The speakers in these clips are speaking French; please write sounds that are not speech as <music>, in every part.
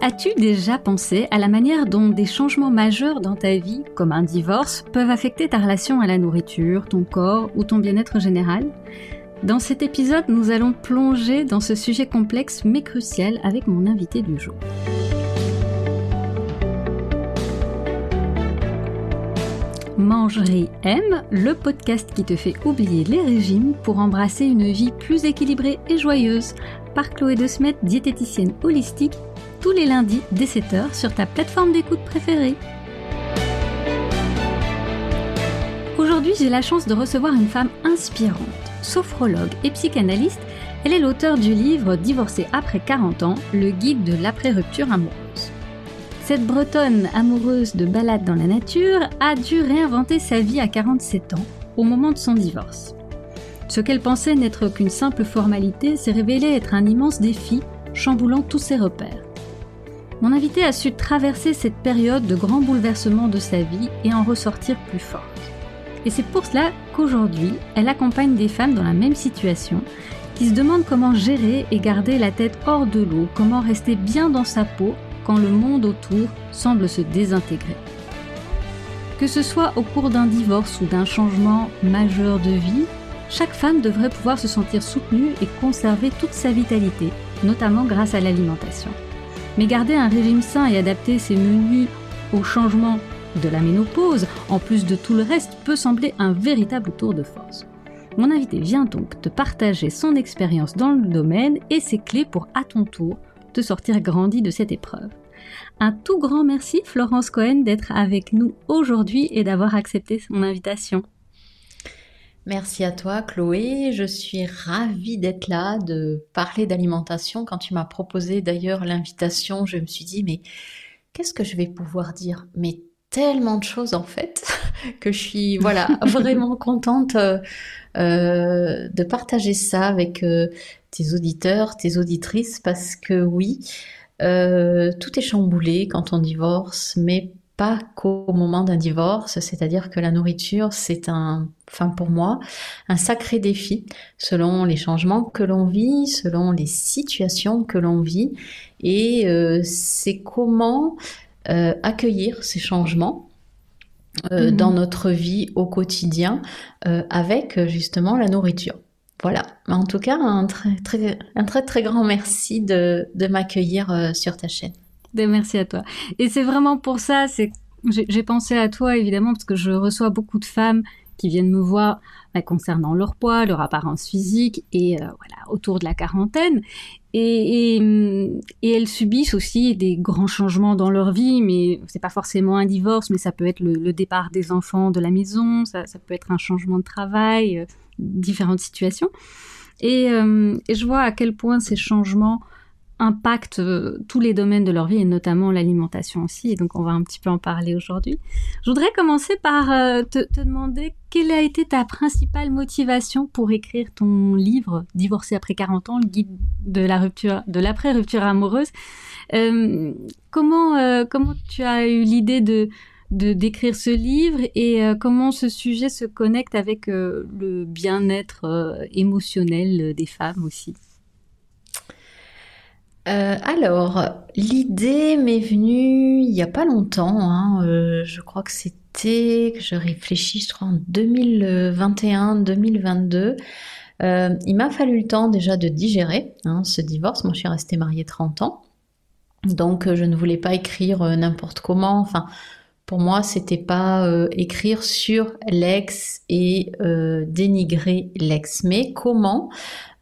As-tu déjà pensé à la manière dont des changements majeurs dans ta vie, comme un divorce, peuvent affecter ta relation à la nourriture, ton corps ou ton bien-être général? Dans cet épisode, nous allons plonger dans ce sujet complexe mais crucial avec mon invité du jour. Mangerie M, le podcast qui te fait oublier les régimes pour embrasser une vie plus équilibrée et joyeuse, par Chloé De Smet, diététicienne holistique tous les lundis dès 7h sur ta plateforme d'écoute préférée. Aujourd'hui, j'ai la chance de recevoir une femme inspirante, sophrologue et psychanalyste. Elle est l'auteur du livre Divorcée après 40 ans, le guide de l'après-rupture amoureuse. Cette bretonne amoureuse de balade dans la nature a dû réinventer sa vie à 47 ans, au moment de son divorce. Ce qu'elle pensait n'être qu'une simple formalité s'est révélé être un immense défi, chamboulant tous ses repères. Mon invité a su traverser cette période de grands bouleversements de sa vie et en ressortir plus forte. Et c'est pour cela qu'aujourd'hui, elle accompagne des femmes dans la même situation qui se demandent comment gérer et garder la tête hors de l'eau, comment rester bien dans sa peau quand le monde autour semble se désintégrer. Que ce soit au cours d'un divorce ou d'un changement majeur de vie, chaque femme devrait pouvoir se sentir soutenue et conserver toute sa vitalité, notamment grâce à l'alimentation. Mais garder un régime sain et adapter ses menus au changement de la ménopause, en plus de tout le reste, peut sembler un véritable tour de force. Mon invité vient donc te partager son expérience dans le domaine et ses clés pour à ton tour te sortir grandi de cette épreuve. Un tout grand merci Florence Cohen d'être avec nous aujourd'hui et d'avoir accepté mon invitation. Merci à toi Chloé, je suis ravie d'être là, de parler d'alimentation. Quand tu m'as proposé d'ailleurs l'invitation, je me suis dit mais qu'est-ce que je vais pouvoir dire? Mais tellement de choses en fait <laughs> que je suis voilà <laughs> vraiment contente euh, euh, de partager ça avec euh, tes auditeurs, tes auditrices parce que oui, tout est chamboulé quand on divorce, mais pas qu'au moment d'un divorce, c'est-à-dire que la nourriture, c'est un, enfin pour moi, un sacré défi selon les changements que l'on vit, selon les situations que l'on vit, et euh, c'est comment euh, accueillir ces changements euh, mhm. dans notre vie au quotidien avec justement la nourriture. Voilà. En tout cas, un très très, un très, très grand merci de, de m'accueillir sur ta chaîne. Merci à toi. Et c'est vraiment pour ça, c'est j'ai pensé à toi évidemment parce que je reçois beaucoup de femmes qui viennent me voir bah, concernant leur poids, leur apparence physique et euh, voilà autour de la quarantaine et, et, et, elles subissent aussi des grands changements dans leur vie, mais c'est pas forcément un divorce, mais ça peut être le, départ des enfants de la maison, ça, peut être un changement de travail, euh, différentes situations. Euh, et, je vois à quel point ces changements impactent euh, tous les domaines de leur vie et notamment l'alimentation aussi. Donc on va un petit peu en parler aujourd'hui. Je voudrais commencer par euh, te, demander quelle a été ta principale motivation pour écrire ton livre Divorcé après 40 ans, le guide de la rupture, de l'après rupture amoureuse. Euh, comment comment tu as eu l'idée de de d'écrire ce livre et comment ce sujet se connecte avec le bien-être émotionnel des femmes aussi? Euh, alors, l'idée m'est venue il n'y a pas longtemps. Hein, euh, je crois que c'était, que je réfléchis, je crois en 2021-2022. Euh, il m'a fallu le temps déjà de digérer hein, ce divorce. Moi, je suis restée mariée 30 ans. Donc, je ne voulais pas écrire n'importe comment. Enfin, pour moi, c'était pas écrire sur l'ex et dénigrer l'ex, mais comment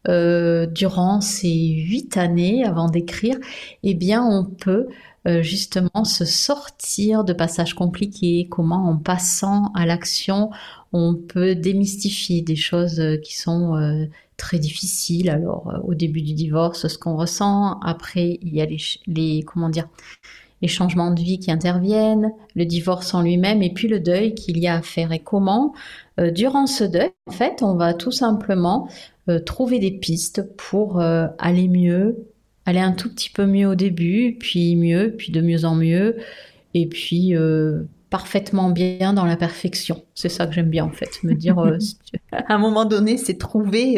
euh, durant ces huit années avant d'écrire, eh bien, on peut euh, justement se sortir de passages compliqués, comment en passant à l'action, on peut démystifier des choses euh, qui sont très difficiles. Alors, au début du divorce, ce qu'on ressent, après, il y a les, les comment dire, les changements de vie qui interviennent, le divorce en lui-même et puis le deuil qu'il y a à faire. Et comment, durant ce deuil, en fait, on va tout simplement euh, trouver des pistes pour euh, aller mieux, aller un tout petit peu mieux au début, puis mieux, puis de mieux en mieux, et puis euh, parfaitement bien dans la perfection. C'est ça que j'aime bien en fait, me dire <laughs> à un moment donné, c'est trouver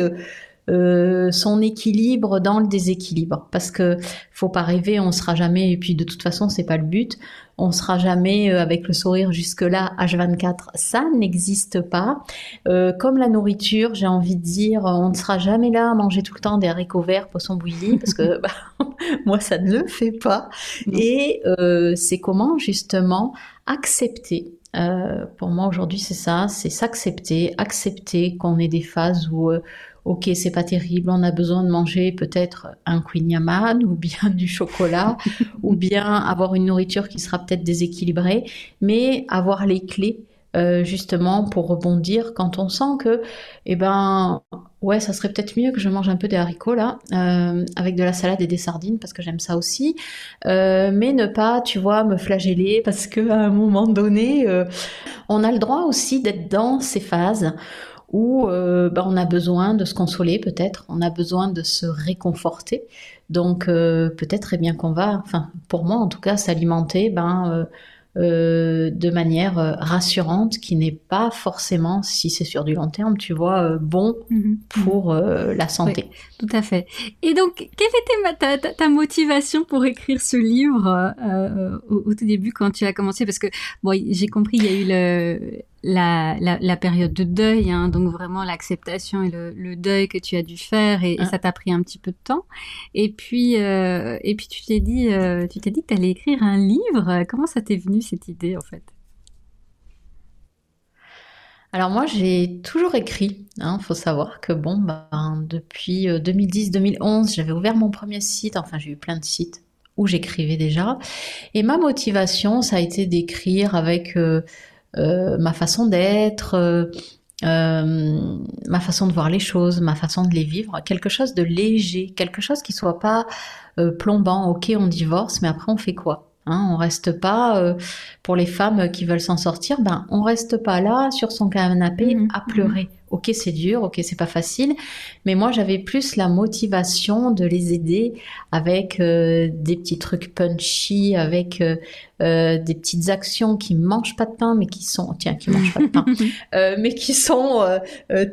euh, son équilibre dans le déséquilibre. Parce que faut pas rêver, on sera jamais, et puis de toute façon, c'est pas le but, on sera jamais euh, avec le sourire jusque-là, H24. Ça n'existe pas. Euh, comme la nourriture, j'ai envie de dire, on ne sera jamais là à manger tout le temps des haricots verts, poisson bouilli, parce que bah, <laughs> <laughs> moi, ça ne le fait pas. Et euh, c'est comment, justement, accepter euh, pour moi aujourd'hui c'est ça, c'est s'accepter, accepter qu'on ait des phases où euh, ok c'est pas terrible, on a besoin de manger peut-être un Queen Yaman ou bien <laughs> du chocolat <laughs> ou bien avoir une nourriture qui sera peut-être déséquilibrée, mais avoir les clés euh, justement pour rebondir quand on sent que, eh ben, ouais, ça serait peut-être mieux que je mange un peu des haricots là, euh, avec de la salade et des sardines parce que j'aime ça aussi, euh, mais ne pas, tu vois, me flageller parce que à un moment donné, on a le droit aussi d'être dans ces phases où ben, on a besoin de se consoler peut-être, on a besoin de se réconforter. Donc peut-être eh bien qu'on va, enfin pour moi en tout cas, s'alimenter, ben euh, de manière euh, rassurante, qui n'est pas forcément, si c'est sur du long terme, tu vois, euh, bon mhm. pour la santé. tout à fait. Et donc, quelle était ta, ta, motivation pour écrire ce livre au, tout début quand tu as commencé? Parce que, bon, j'ai compris, il y a eu le, la, la, période de deuil, hein, donc vraiment l'acceptation et le, deuil que tu as dû faire et, ah. ça t'a pris un petit peu de temps. Et puis euh, et puis tu t'es dit euh, tu t'es dit que tu allais écrire un livre. Comment ça t'est venu cette idée en fait? Alors moi j'ai toujours écrit. Il hein, faut savoir que bon ben, depuis 2010-2011 euh, j'avais ouvert mon premier site. Enfin j'ai eu plein de sites où j'écrivais déjà. Et ma motivation ça a été d'écrire avec euh, ma façon d'être, euh, euh, ma façon de voir les choses, ma façon de les vivre, quelque chose de léger, quelque chose qui soit pas plombant. Ok, on divorce, mais après on fait quoi? Hein, on reste pas euh, pour les femmes qui veulent s'en sortir, ben on reste pas là sur son canapé mhm. à pleurer. Ok, c'est dur, ok, c'est pas facile, mais moi j'avais plus la motivation de les aider avec euh, des petits trucs punchy, avec euh, des petites actions qui mangent pas de pain, mais qui sont, tiens, qui mangent pas de pain, <laughs> mais qui sont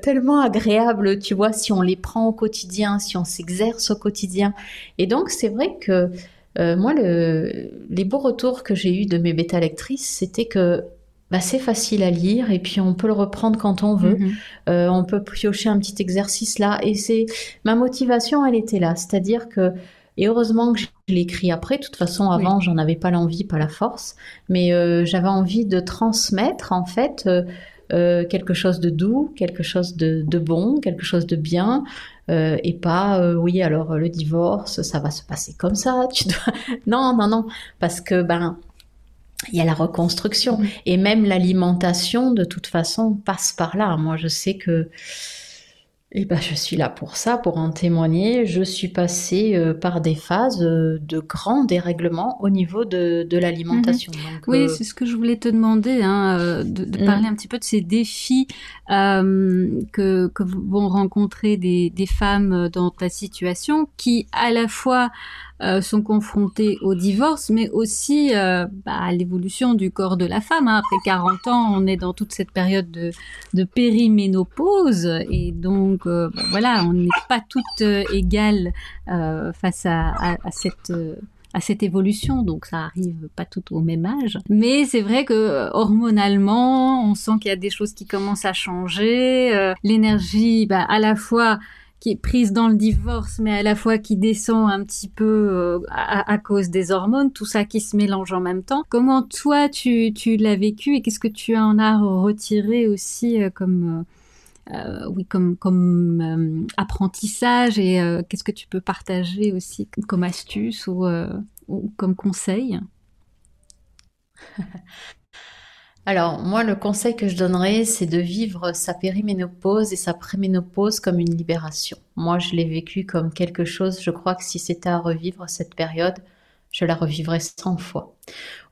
tellement agréables, tu vois, si on les prend au quotidien, si on s'exerce au quotidien. Et donc c'est vrai que euh, moi, les beaux retours que j'ai eus de mes bêta lectrices, c'était que bah, c'est facile à lire et puis on peut le reprendre quand on veut. Mhm. Euh, on peut piocher un petit exercice là et c'est ma motivation, elle était là. C'est-à-dire que et heureusement que je l'ai écrit après. De toute façon, avant, j'en avais pas l'envie, pas la force, mais euh, j'avais envie de transmettre en fait. Quelque chose de doux, quelque chose de, de, bon, quelque chose de bien, euh, et pas euh, oui alors le divorce ça va se passer comme ça tu dois <laughs> non non non parce que ben il y a la reconstruction. Et même l'alimentation de toute façon passe par là. Moi je sais que eh ben, je suis là pour ça, pour en témoigner. Je suis passée euh, par des phases euh, de grands dérèglements au niveau de, de l'alimentation. Mhm. Oui, euh, c'est ce que je voulais te demander, hein, de, de, parler mm. un petit peu de ces défis que, que vont rencontrer des, des femmes dans ta situation, qui à la fois euh, sont confrontés au divorce, mais aussi euh, bah, à l'évolution du corps de la femme. Hein. Après 40 ans, on est dans toute cette période de, de périménopause, et donc euh, bah, voilà, on n'est pas toutes égales face à, à, cette à cette évolution, donc ça arrive pas tout au même âge. Mais c'est vrai que hormonalement, on sent qu'il y a des choses qui commencent à changer. L'énergie, bah, à la fois qui est prise dans le divorce, mais à la fois qui descend un petit peu euh, à, cause des hormones, tout ça qui se mélange en même temps. Comment toi tu, tu l'as vécu et qu'est-ce que tu en as retiré aussi euh, comme euh, oui comme comme apprentissage et qu'est-ce que tu peux partager aussi comme astuce ou, ou comme conseil? <laughs> Alors, moi, le conseil que je donnerais, c'est de vivre sa périménopause et sa préménopause comme une libération. Moi, je l'ai vécu comme quelque chose, je crois que si c'était à revivre cette période, je la revivrais 100 fois.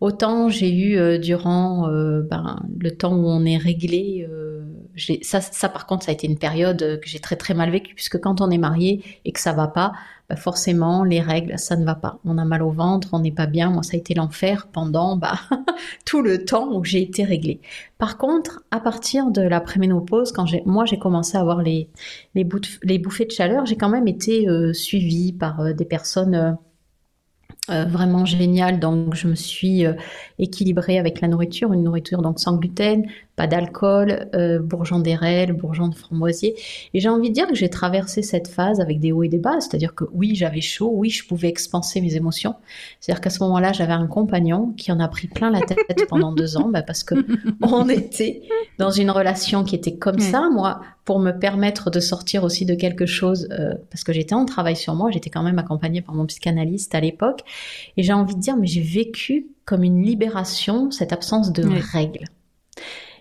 Autant j'ai eu euh, durant euh, ben, le temps où on est réglé, euh, ça, ça, par contre, ça a été une période que j'ai très très mal vécue, puisque quand on est marié et que ça va pas, bah forcément, les règles, ça ne va pas. On a mal au ventre, on n'est pas bien. Moi, ça a été l'enfer pendant bah, <laughs> tout le temps où j'ai été réglée. Par contre, à partir de la préménopause, quand moi, j'ai commencé à avoir les, bouffées de chaleur, j'ai quand même été euh, suivie par euh, des personnes... Euh, euh, vraiment génial. Donc, je me suis euh, équilibrée avec la nourriture, une nourriture donc sans gluten, pas d'alcool, euh, bourgeon d'érel, bourgeon de framboisier. Et j'ai envie de dire que j'ai traversé cette phase avec des hauts et des bas. C'est-à-dire que oui, j'avais chaud, oui, je pouvais expanser mes émotions. C'est-à-dire qu'à ce moment-là, j'avais un compagnon qui en a pris plein la tête <laughs> pendant deux ans, bah, parce que <laughs> on était dans une relation qui était comme ça. Moi, pour me permettre de sortir aussi de quelque chose, euh, parce que j'étais en travail sur moi, j'étais quand même accompagnée par mon psychanalyste à l'époque, et j'ai envie de dire, mais j'ai vécu comme une libération cette absence de règles.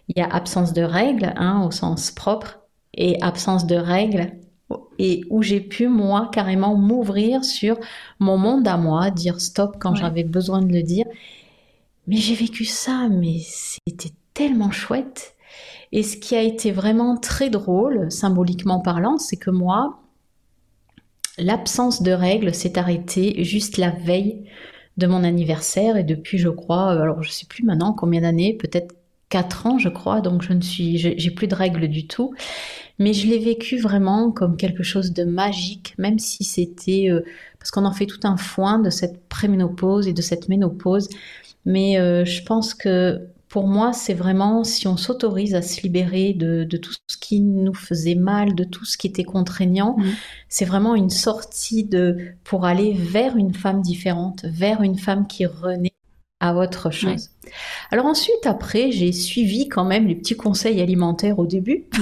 Il y a absence de règles, hein, au sens propre, et absence de règles, et où j'ai pu, moi, carrément m'ouvrir sur mon monde à moi, dire stop quand j'avais besoin de le dire. Mais j'ai vécu ça, mais c'était tellement chouette. Et ce qui a été vraiment très drôle, symboliquement parlant, c'est que moi, l'absence de règles s'est arrêtée juste la veille de mon anniversaire et depuis, je crois, euh, alors je sais plus maintenant combien d'années, peut-être 4 ans, je crois, donc je ne suis, j'ai plus de règles du tout. Mais je l'ai vécu vraiment comme quelque chose de magique, même si c'était, euh, parce qu'on en fait tout un foin de cette préménopause et de cette ménopause. Mais euh, je pense que pour moi, c'est vraiment si on s'autorise à se libérer de, tout ce qui nous faisait mal, de tout ce qui était contraignant, mmh. c'est vraiment une sortie de pour aller vers une femme différente, vers une femme qui renaît à autre chose. Alors ensuite, après, j'ai suivi quand même les petits conseils alimentaires au début. <laughs>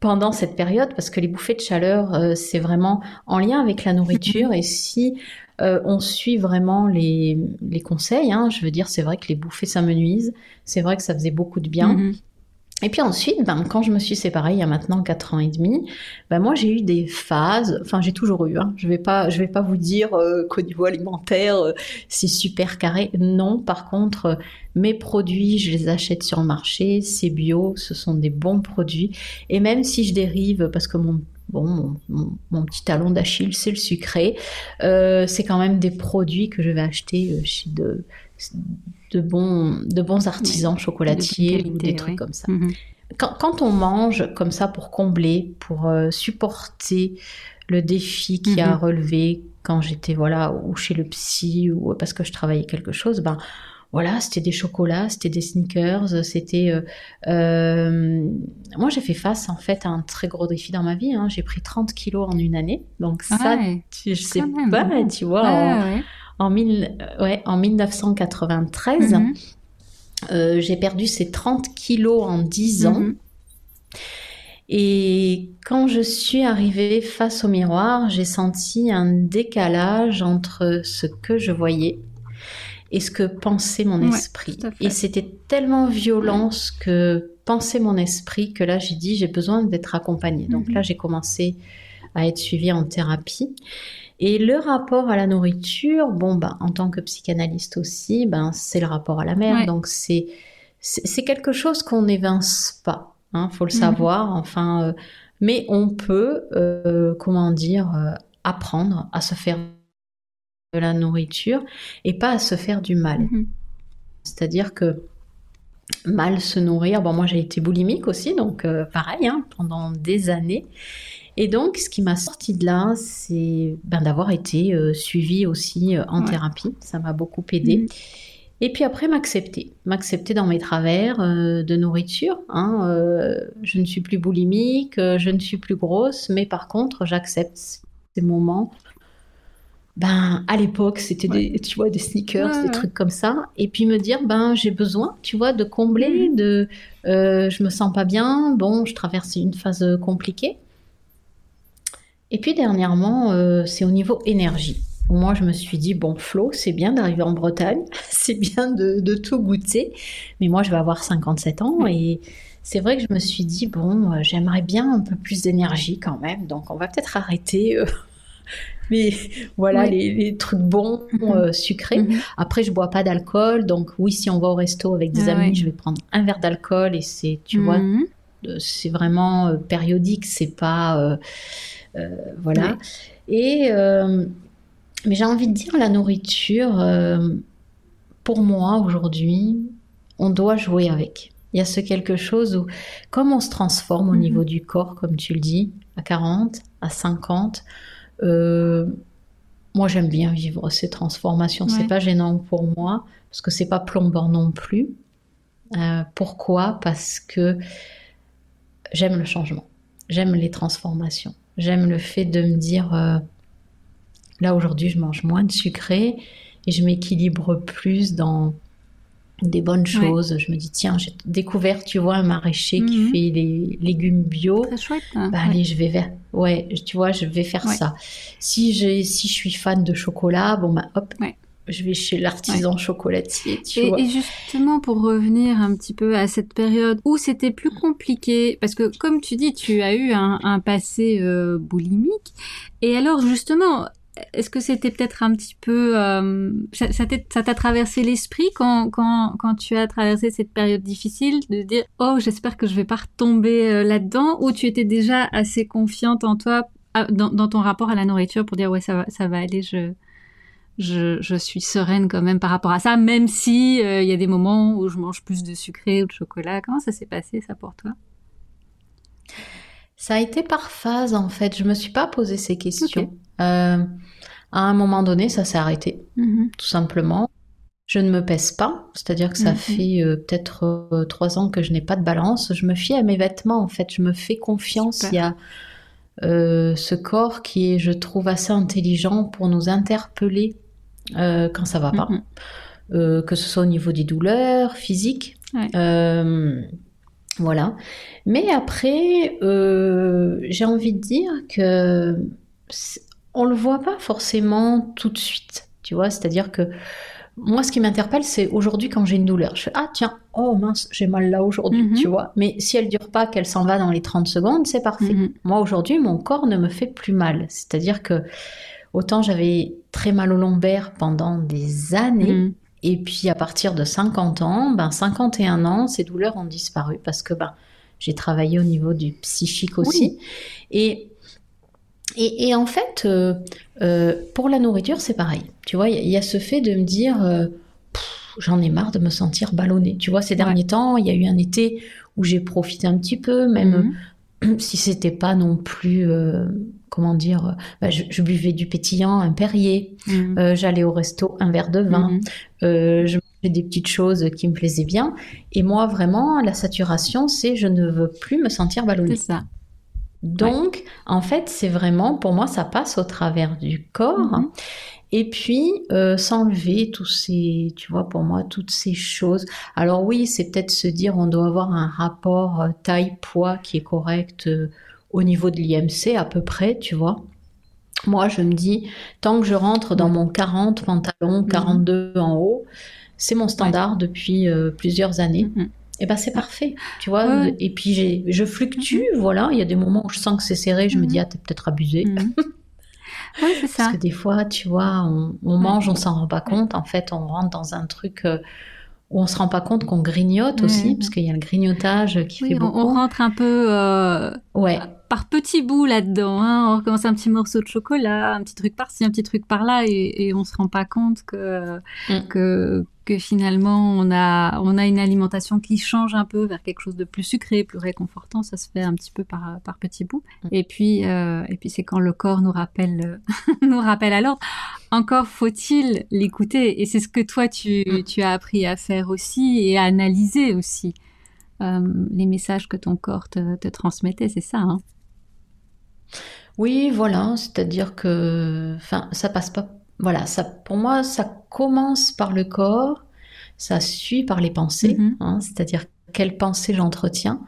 pendant cette période, parce que les bouffées de chaleur, euh, c'est vraiment en lien avec la nourriture. <laughs> et si euh, on suit vraiment les, conseils. Hein. Je veux dire, c'est vrai que les bouffées, ça me nuise. C'est vrai que ça faisait beaucoup de bien. Mm-hmm. Et puis ensuite, ben, quand je me suis séparée il y a maintenant 4 ans et demi, ben, moi j'ai eu des phases, enfin j'ai toujours eu, hein. je vais vais pas vous dire euh, qu'au niveau alimentaire euh, c'est super carré. Non, par contre, mes produits, je les achète sur le marché, c'est bio, ce sont des bons produits. Et même si je dérive, parce que mon bon, mon, petit talon d'Achille, c'est le sucré. Euh, c'est quand même des produits que je vais acheter euh, chez de, de, bons, de bons artisans chocolatiers ou des trucs comme ça. Mhm. Quand, on mange comme ça pour combler, pour euh, supporter le défi qu'il y a à mhm. relever quand j'étais voilà ou chez le psy ou parce que je travaillais quelque chose, ben voilà, c'était des chocolats, c'était des sneakers, c'était. Euh, euh, moi, j'ai fait face en fait à un très gros défi dans ma vie. Hein. J'ai pris 30 kilos en une année, donc ça, je sais pas, tu vois, en, en 1993, mhm. euh, j'ai perdu ces 30 kilos en 10 ans. Mhm. Et quand je suis arrivée face au miroir, j'ai senti un décalage entre ce que je voyais et ce que pensait mon esprit. et c'était tellement violent ce que pensait mon esprit que là j'ai dit j'ai besoin d'être accompagnée. Donc mhm. là j'ai commencé à être suivie en thérapie. Et le rapport à la nourriture, bon ben en tant que psychanalyste aussi, ben c'est le rapport à la mère. Donc c'est c'est quelque chose qu'on n'évince pas, hein, faut le mhm. savoir. Enfin, euh, mais on peut, euh, comment dire, euh, apprendre à se faire de la nourriture et pas à se faire du mal. Mhm. C'est-à-dire que mal se nourrir, bon moi j'ai été boulimique aussi, donc euh, pareil, hein, pendant des années. Et donc ce qui m'a sorti de là, c'est ben, d'avoir été euh, suivie aussi euh, en thérapie, ça m'a beaucoup aidé. Mhm. Et puis après m'accepter, m'accepter dans mes travers de nourriture. Hein, je ne suis plus boulimique, je ne suis plus grosse, mais par contre j'accepte ces moments ben à l'époque c'était des tu vois des sneakers des trucs comme ça et puis me dire ben j'ai besoin tu vois de combler mhm. de euh, je me sens pas bien bon je traverse une phase compliquée et puis dernièrement euh, c'est au niveau énergie moi je me suis dit bon Flo c'est bien d'arriver en Bretagne <laughs> c'est bien de, de, tout goûter mais moi je vais avoir 57 ans et c'est vrai que je me suis dit bon euh, j'aimerais bien un peu plus d'énergie quand même donc on va peut-être arrêter <laughs> mais voilà les, trucs bons, mhm. euh, sucrés. Mhm. Après, je bois pas d'alcool, donc oui, si on va au resto avec des ah amis, je vais prendre un verre d'alcool et c'est, tu vois, mhm. c'est vraiment périodique, c'est pas voilà. Et mais j'ai envie de dire la nourriture, pour moi aujourd'hui, on doit jouer avec. Il y a ce quelque chose où, comme on se transforme au mhm. niveau du corps, comme tu le dis, à 40, à 50, euh, moi j'aime bien vivre ces transformations. C'est pas gênant pour moi, parce que c'est pas plombant non plus. Euh, pourquoi? Parce que j'aime le changement, j'aime les transformations, j'aime le fait de me dire euh, là aujourd'hui je mange moins de sucré et je m'équilibre plus dans des bonnes choses. Je me dis, tiens, j'ai découvert, tu vois, un maraîcher qui mhm. fait des légumes bio. Très chouette. Hein. Bah, allez, je vais vers, ouais, tu vois, je vais faire ça. Si je, si je suis fan de chocolat, bon, bah, hop. Je vais chez l'artisan chocolatier, tu et, vois. Et justement, pour revenir un petit peu à cette période où c'était plus compliqué, parce que comme tu dis, tu as eu un, passé euh, boulimique. Et alors, justement, est-ce que c'était peut-être un petit peu... Euh, ça t'a traversé l'esprit quand, quand, quand, tu as traversé cette période difficile de dire « Oh, j'espère que je vais pas retomber euh, là-dedans » ou tu étais déjà assez confiante en toi, dans, dans, ton rapport à la nourriture pour dire « Ouais, ça va, ça va aller, je, je, je suis sereine quand même par rapport à ça, même si euh, il y a des moments où je mange plus de sucré ou de chocolat. » Comment ça s'est passé ça pour toi? Ça a été par phase en fait. Je me suis pas posé ces questions. Euh, à un moment donné, ça s'est arrêté, mhm. tout simplement. Je ne me pèse pas, c'est-à-dire que ça mhm. fait euh, peut-être trois ans que je n'ai pas de balance. Je me fie à mes vêtements, en fait. Je me fais confiance. Il y a ce corps qui est, je trouve, assez intelligent pour nous interpeller quand ça va pas, mhm. que ce soit au niveau des douleurs physiques. voilà. Mais après, j'ai envie de dire que on le voit pas forcément tout de suite, tu vois, c'est-à-dire que moi, ce qui m'interpelle, c'est aujourd'hui quand j'ai une douleur. Je fais Ah, tiens, oh mince, j'ai mal là aujourd'hui, mhm. tu vois. Mais si elle dure pas, qu'elle s'en va dans les 30 secondes, c'est parfait. Mhm. Moi, aujourd'hui, mon corps ne me fait plus mal. C'est-à-dire que autant j'avais très mal au lombaire pendant des années. Mhm. Et puis à partir de 50 ans, ben 51 ans, ces douleurs ont disparu parce que ben, j'ai travaillé au niveau du psychique aussi. Et et, en fait, euh, euh, pour la nourriture, c'est pareil. Tu vois, il y, a ce fait de me dire, euh, j'en ai marre de me sentir ballonnée. Tu vois, ces derniers temps, il y a eu un été où j'ai profité un petit peu, même mhm. <clears throat> si c'était pas non plus, comment dire, bah, je, buvais du pétillant, un Perrier, mhm. j'allais au resto, un verre de vin, mhm. je mangeais des petites choses qui me plaisaient bien. Et moi, vraiment, la saturation, c'est je ne veux plus me sentir ballonnée. C'est ça. Donc, en fait, c'est vraiment, pour moi, ça passe au travers du corps. Mhm. Et puis, euh, s'enlever tous ces, tu vois, pour moi, toutes ces choses. Alors oui, c'est peut-être se dire, on doit avoir un rapport euh, taille-poids qui est correct euh, au niveau de l'IMC à peu près, tu vois. Moi, je me dis, tant que je rentre dans mon 40 pantalon, 42 mhm. en haut, c'est mon standard depuis plusieurs années. Mhm eh ben c'est parfait, tu vois. Et puis j'ai, je fluctue, mhm. voilà. Il y a des moments où je sens que c'est serré, je me dis mhm. ah t'es peut-être abusé. Mhm. <laughs> Oui, c'est ça. Parce que des fois, tu vois, on, mange, on s'en rend pas compte. En fait, on rentre dans un truc euh, où on se rend pas compte qu'on grignote aussi, parce qu'il y a le grignotage qui fait beaucoup. On rentre un peu. Euh, ouais par petits bouts là-dedans. Hein. On recommence un petit morceau de chocolat, un petit truc par-ci, un petit truc par-là, et, et on se rend pas compte que, mm. que, que finalement on a, on a une alimentation qui change un peu vers quelque chose de plus sucré, plus réconfortant. Ça se fait un petit peu par, par petits bouts. Mm. Et puis, euh, et puis c'est quand le corps nous rappelle, <laughs> nous rappelle à l'ordre. Encore faut-il l'écouter. Et c'est ce que toi tu, mm. tu as appris à faire aussi et à analyser aussi. Euh, les messages que ton corps te, te transmettait, c'est ça. Hein oui, voilà, c'est-à-dire que, enfin, ça passe pas. Voilà, ça, pour moi, ça commence par le corps, ça suit par les pensées, mhm. hein, c'est-à-dire quelles pensées j'entretiens.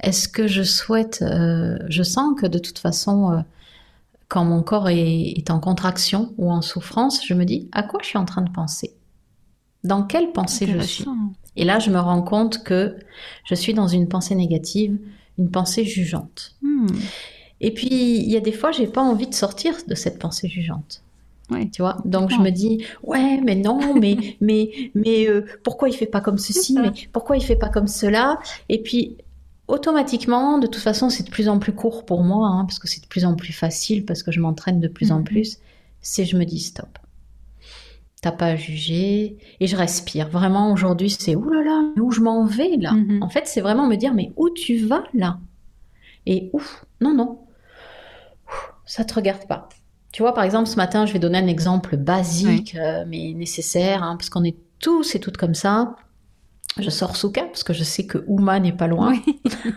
Est-ce que je souhaite, euh, je sens que de toute façon, euh, quand mon corps est, en contraction ou en souffrance, je me dis à quoi je suis en train de penser, dans quelle pensée je suis? Et là, je me rends compte que je suis dans une pensée négative, une pensée jugeante. Hmm. Et puis, il y a des fois, j'ai pas envie de sortir de cette pensée jugeante. Tu vois, donc je me dis ouais, mais non, mais <laughs> mais mais euh, pourquoi il fait pas comme ceci, mais pourquoi il fait pas comme cela? Et puis automatiquement, de toute façon, c'est de plus en plus court pour moi, hein, parce que c'est de plus en plus facile, parce que je m'entraîne de plus en Mhm. plus. C'est je me dis stop. T'as pas à juger. Et je respire. Vraiment, aujourd'hui, c'est ouh là là, où je m'en vais là? Mhm. En fait, c'est vraiment me dire mais où tu vas là? Et ouf, non, non. Ça te regarde pas. Tu vois, par exemple, ce matin, je vais donner un exemple basique, euh, mais nécessaire, hein, parce qu'on est tous et toutes comme ça. Je sors Souka parce que je sais que Ouma n'est pas loin. Oui. <laughs>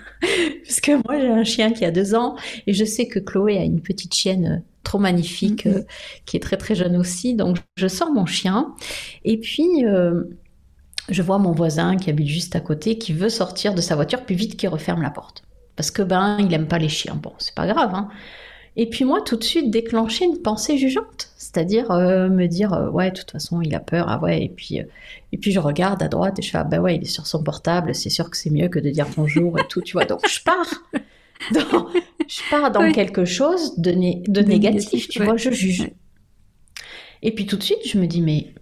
Parce que moi, j'ai un chien qui a deux ans et je sais que Chloé a une petite chienne euh, trop magnifique Mhm. euh, qui est très très jeune aussi. Donc, je sors mon chien et puis euh, je vois mon voisin qui habite juste à côté qui veut sortir de sa voiture plus vite qu'il referme la porte. Parce que ben, il aime pas les chiens. Bon, c'est pas grave. Hein. Et puis moi, tout de suite, déclencher une pensée jugeante. C'est-à-dire euh, me dire, euh, ouais, de toute façon, il a peur. Ah ouais, et puis, euh, et puis je regarde à droite et je fais, ah bah ouais, il est sur son portable. C'est sûr que c'est mieux que de dire bonjour et tout, tu vois. Donc je pars. <laughs> Dans, je pars dans Oui. quelque chose de, né- de De négatif, négatif, tu ouais. vois, je juge. Ouais. Et puis tout de suite, je me dis, mais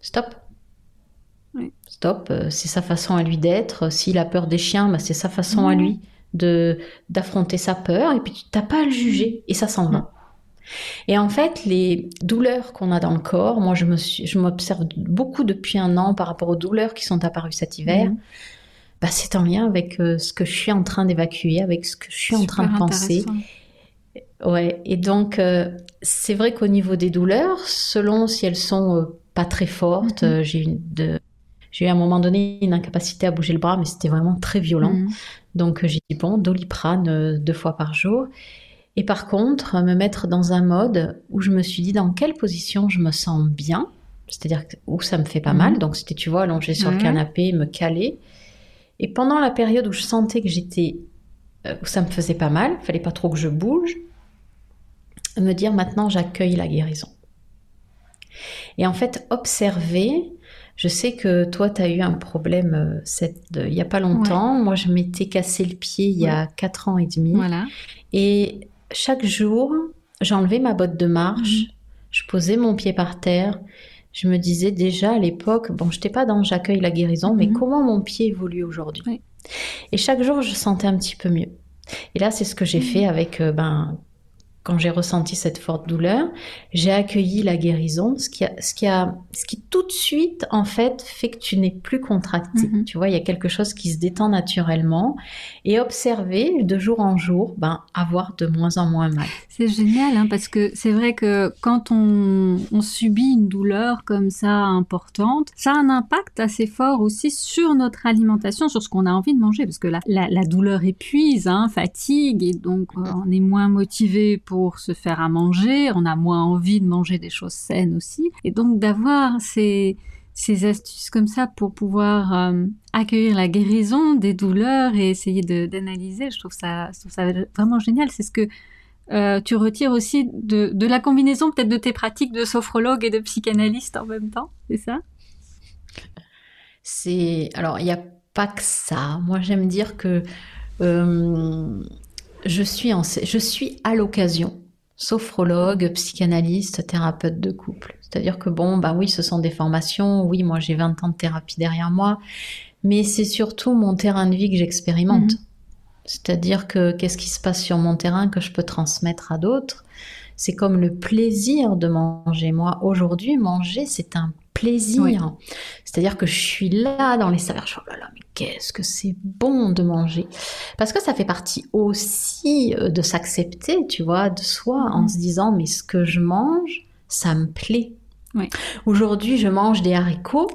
stop. Oui. Stop, c'est sa façon à lui d'être. S'il a peur des chiens, bah, c'est sa façon à lui de d'affronter sa peur. Et puis tu n'as pas à le juger. Et ça s'en va. Et en fait, les douleurs qu'on a dans le corps, moi je me suis, je m'observe beaucoup depuis un an par rapport aux douleurs qui sont apparues cet hiver. Mhm. Bah, c'est en lien avec euh, ce que je suis en train d'évacuer, avec ce que je suis en train de penser. Ouais, et donc euh, c'est vrai qu'au niveau des douleurs, selon si elles sont euh, pas très fortes, euh, j'ai eu de j'ai eu à un moment donné une incapacité à bouger le bras, mais c'était vraiment très violent. Mhm. Donc euh, j'ai dit bon, doliprane euh, deux fois par jour. Et par contre, euh, me mettre dans un mode où je me suis dit dans quelle position je me sens bien, c'est-à-dire où ça me fait pas Mhm. mal. Donc c'était, tu vois, allongé sur le canapé, me caler. Et pendant la période où je sentais que j'étais, où ça me faisait pas mal, fallait pas trop que je bouge, me dire maintenant j'accueille la guérison. Et en fait, observer, je sais que toi, tu as eu un problème euh, cette, il y a pas longtemps. Moi, je m'étais cassé le pied il y a 4 ans et demi. Voilà. Et chaque jour, j'enlevais ma botte de marche, Mhm. je posais mon pied par terre. Je me disais déjà à l'époque, bon, je n'étais pas dans j'accueille la guérison, mais Mhm. comment mon pied évolue aujourd'hui Oui. Et chaque jour, je sentais un petit peu mieux. Et là, c'est ce que j'ai Mhm. fait avec, euh, ben, quand j'ai ressenti cette forte douleur, j'ai accueilli la guérison, ce qui, a, ce, qui a, ce qui tout de suite, en fait, fait que tu n'es plus contracté. Mhm. Tu vois, il y a quelque chose qui se détend naturellement. Et observer de jour en jour, ben, avoir de moins en moins mal. C'est génial, hein, parce que c'est vrai que quand on, on subit une douleur comme ça importante, ça a un impact assez fort aussi sur notre alimentation, sur ce qu'on a envie de manger, parce que la, la, la douleur épuise, hein, fatigue, et donc euh, on est moins motivé pour se faire à manger, on a moins envie de manger des choses saines aussi, et donc d'avoir ces ces astuces comme ça pour pouvoir euh, accueillir la guérison des douleurs et essayer d'analyser, je je trouve ça vraiment génial. C'est ce que euh, tu retires aussi de, de la combinaison peut-être de tes pratiques de sophrologue et de psychanalyste en même temps, c'est ça? C'est alors il n'y a pas que ça. Moi j'aime dire que euh, je suis en, je suis à l'occasion sophrologue, psychanalyste, thérapeute de couple. C'est-à-dire que bon bah oui ce sont des formations. Oui moi j'ai 20 ans de thérapie derrière moi, mais c'est surtout mon terrain de vie que j'expérimente. Mhm. C'est-à-dire que qu'est-ce qui se passe sur mon terrain que je peux transmettre à d'autres? C'est comme le plaisir de manger. Moi, aujourd'hui, manger, c'est un plaisir. Oui. C'est-à-dire que je suis là dans les saveurs. Je suis, oh là là, mais qu'est-ce que c'est bon de manger Parce que ça fait partie aussi euh, de s'accepter, tu vois, de soi, en Mhm. se disant, mais ce que je mange, ça me plaît. Oui. Aujourd'hui, je mange des haricots,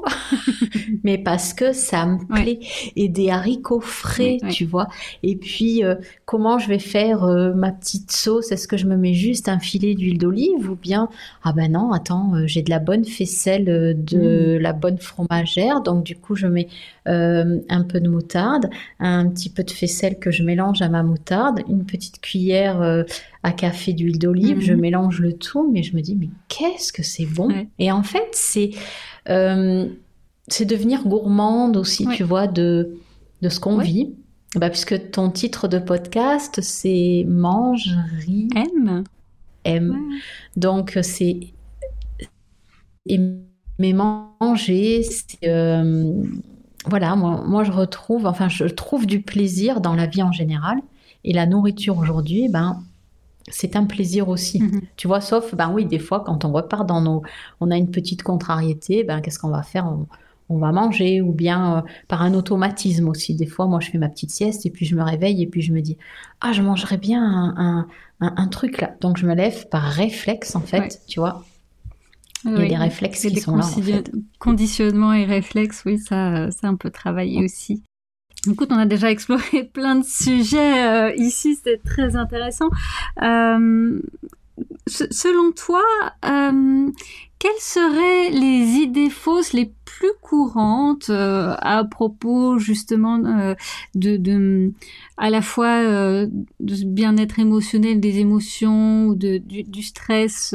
<laughs> mais parce que ça me Oui. plaît. Et des haricots frais, Oui, tu vois. Et puis, euh, comment je vais faire euh, ma petite sauce? Est-ce que je me mets juste un filet d'huile d'olive ou bien, ah ben non, attends, euh, j'ai de la bonne faisselle de la bonne fromagère, donc du coup, je mets euh, un peu de moutarde, un petit peu de faisselle que je mélange à ma moutarde, une petite cuillère euh, à café d'huile d'olive, Mhm. je mélange le tout, mais je me dis, mais qu'est-ce que c'est bon Ouais. Et en fait, c'est euh, c'est devenir gourmande aussi, Ouais. tu vois, de, de ce qu'on Ouais. vit. Bah, puisque ton titre de podcast, c'est Mange, ris, M aime. Ouais. Donc, c'est aimer manger, c'est voilà, moi, moi, je retrouve, enfin, je trouve du plaisir dans la vie en général. Et la nourriture aujourd'hui, ben, c'est un plaisir aussi. Mhm. Tu vois, sauf, ben oui, des fois, quand on repart dans nos. On a une petite contrariété, ben, qu'est-ce qu'on va faire? On, va manger, ou bien euh, par un automatisme aussi. Des fois, moi, je fais ma petite sieste, et puis je me réveille, et puis je me dis Ah, je mangerais bien un, un, truc là. Donc, je me lève par réflexe, en fait, tu vois. Il y a des réflexes qui sont là. En Conditionnement et réflexes, oui, ça, ça un peu travaillé aussi. Écoute, on a déjà exploré <laughs> plein de sujets euh, ici, c'est très intéressant. Euh, selon toi, euh, quelles seraient les idées fausses les plus courantes euh, à propos justement de, de, à la fois de bien-être émotionnel des émotions ou de, du stress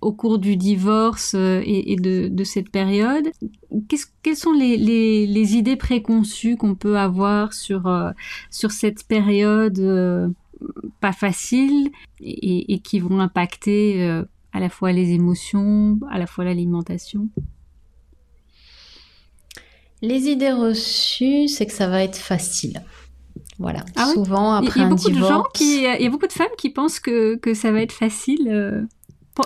au cours du divorce euh, et, de, cette période. quelles sont les, idées préconçues qu'on peut avoir sur, euh, sur cette période euh, pas facile et, qui vont impacter à la fois les émotions, à la fois l'alimentation? Les idées reçues, c'est que ça va être facile. Voilà. Ah Souvent, après il y a, beaucoup de gens qui, il y a beaucoup de femmes qui pensent que, que ça va être facile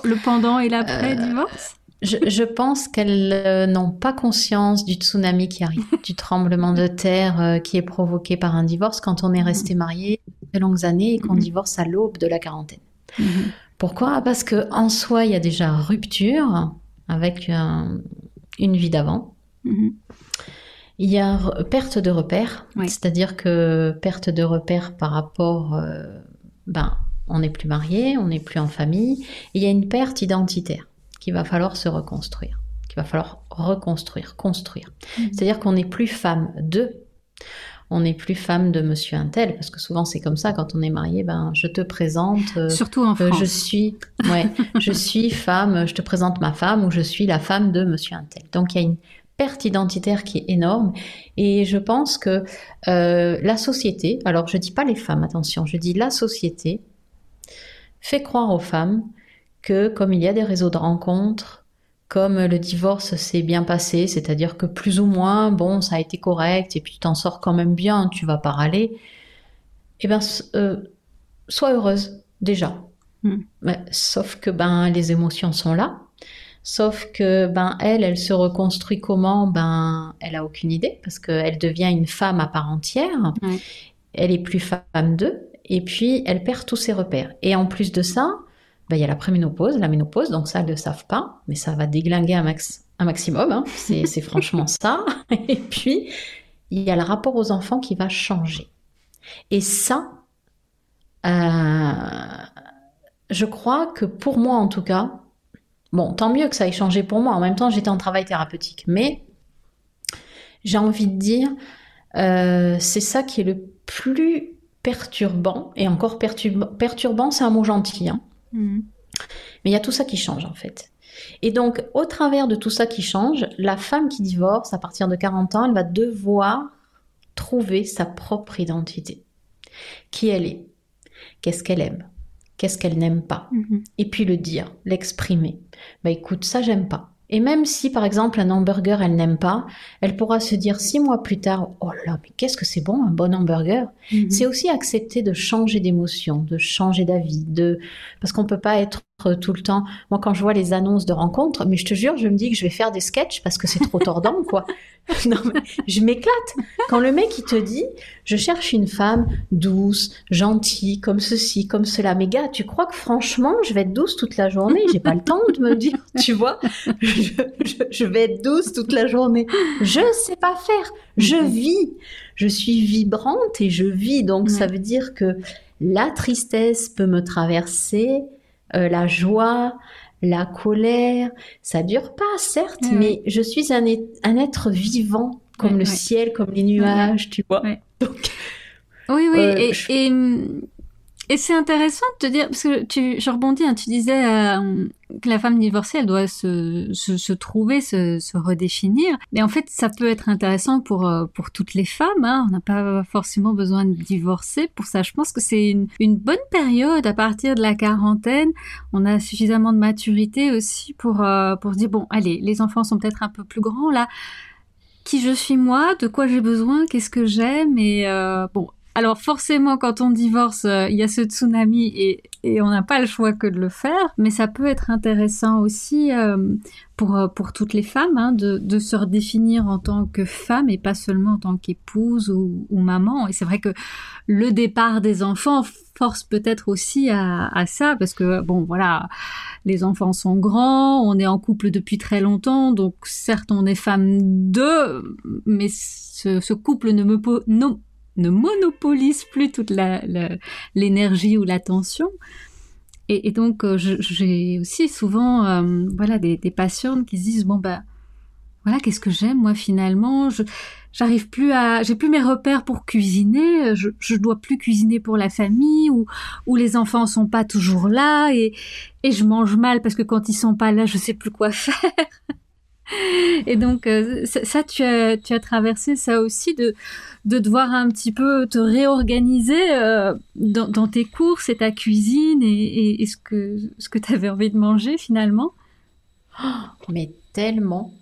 le pendant et l'après euh, divorce? je, pense qu'elles euh, n'ont pas conscience du tsunami qui arrive, <laughs> du tremblement de terre euh, qui est provoqué par un divorce quand on est resté marié de longues années et qu'on mhm. divorce à l'aube de la quarantaine. Mhm. Pourquoi? Parce que en soi, il y a déjà rupture avec une vie d'avant. Il y a perte de repères, c'est-à-dire que perte de repères par rapport ben, on n'est plus marié, on n'est plus en famille, il y a une perte identitaire qu'il va falloir se reconstruire, qu'il va falloir reconstruire, construire. Mhm. C'est-à-dire qu'on n'est plus femme de, on n'est plus femme de monsieur Intel, parce que souvent c'est comme ça quand on est marié, ben je te présente. Euh, Surtout en euh, France. je suis, ouais, je suis femme, je te présente ma femme ou je suis la femme de monsieur Intel. Donc il y a une perte identitaire qui est énorme. Et je pense que euh, la société, alors je dis pas les femmes, attention, je dis la société fait croire aux femmes que comme il y a des réseaux de rencontres, comme le divorce s'est bien passé, c'est-à-dire que plus ou moins, bon, ça a été correct, et puis tu t'en sors quand même bien, tu vas pas râler, eh ben, euh, sois heureuse, déjà. Hmm. sauf que ben, les émotions sont là. Sauf que ben elle, elle se reconstruit comment? Ben elle a aucune idée parce qu'elle devient une femme à part entière. Elle est plus femme d'eux et puis elle perd tous ses repères. Et en plus de ça, ben, il y a la préménopause, la ménopause, donc ça, elles ne le savent pas, mais ça va déglinguer un, max, un maximum, hein. c'est franchement ça. <laughs> Et puis, il y a le rapport aux enfants qui va changer. Et ça, euh, je crois que pour moi en tout cas, bon, tant mieux que ça ait changé pour moi, en même temps j'étais en travail thérapeutique, mais j'ai envie de dire, euh, c'est ça qui est le plus perturbant, et encore perturbant, c'est un mot gentil, hein. mm. mais il y a tout ça qui change en fait. Et donc, au travers de tout ça qui change, la femme qui divorce à partir de 40 ans, elle va devoir trouver sa propre identité. Qui elle est Qu'est-ce qu'elle aime Qu'est-ce qu'elle n'aime pas mm-hmm. Et puis le dire, l'exprimer. Bah écoute, ça j'aime pas. Et même si, par exemple, un hamburger, elle n'aime pas, elle pourra se dire six mois plus tard, oh là, mais qu'est-ce que c'est bon, un bon hamburger. Mhm. C'est aussi accepter de changer d'émotion, de changer d'avis, de, parce qu'on peut pas être tout le temps. Moi, quand je vois les annonces de rencontres, mais je te jure, je me dis que je vais faire des sketchs parce que c'est trop tordant, quoi. <laughs> non, mais je m'éclate. Quand le mec, il te dit, je cherche une femme douce, gentille, comme ceci, comme cela. Mais gars, tu crois que franchement, je vais être douce toute la journée? J'ai pas le temps de me dire, tu vois, je, vais être douce toute la journée. Je sais pas faire. Je vis. Je suis vibrante et je vis. Donc, ça veut dire que la tristesse peut me traverser, euh, la joie, la colère. Ça dure pas, certes, mais je suis un, un, être vivant, comme le ciel, comme les nuages, tu vois. oui, oui, euh, et, et c'est intéressant de te dire, parce que tu, je rebondis, hein, tu disais euh, que la femme divorcée, elle doit se, se, trouver, se, redéfinir. Mais en fait, ça peut être intéressant pour, euh, pour toutes les femmes. Hein. On n'a pas forcément besoin de divorcer pour ça. Je pense que c'est une, bonne période à partir de la quarantaine. On a suffisamment de maturité aussi pour, euh, pour dire, bon, allez, les enfants sont peut-être un peu plus grands là qui je suis moi, de quoi j'ai besoin, qu'est-ce que j'aime? Et euh, bon. Alors forcément, quand on divorce, euh, il y a ce tsunami et, et on n'a pas le choix que de le faire. Mais ça peut être intéressant aussi euh, pour pour toutes les femmes hein, de, de se redéfinir en tant que femme et pas seulement en tant qu'épouse ou, maman. Et c'est vrai que le départ des enfants force peut-être aussi à, ça parce que bon voilà les enfants sont grands on est en couple depuis très longtemps donc certes on est femme d'eux mais ce, couple ne me no, ne monopolise plus toute l'énergie ou l'attention et, donc j'ai aussi souvent euh, voilà des, des patientes qui se disent bon bah voilà qu'est-ce que j'aime moi finalement? Je j'arrive plus à, j'ai plus mes repères pour cuisiner, je, je dois plus cuisiner pour la famille ou, ou les enfants sont pas toujours là et, et je mange mal parce que quand ils sont pas là, je sais plus quoi <laughs> faire. Et donc euh, ça, tu as, tu as traversé ça aussi de, de devoir un petit peu te réorganiser euh, dans, dans, tes courses et ta cuisine et, et, et ce que ce que tu avais envie de manger finalement. Oh, mais tellement.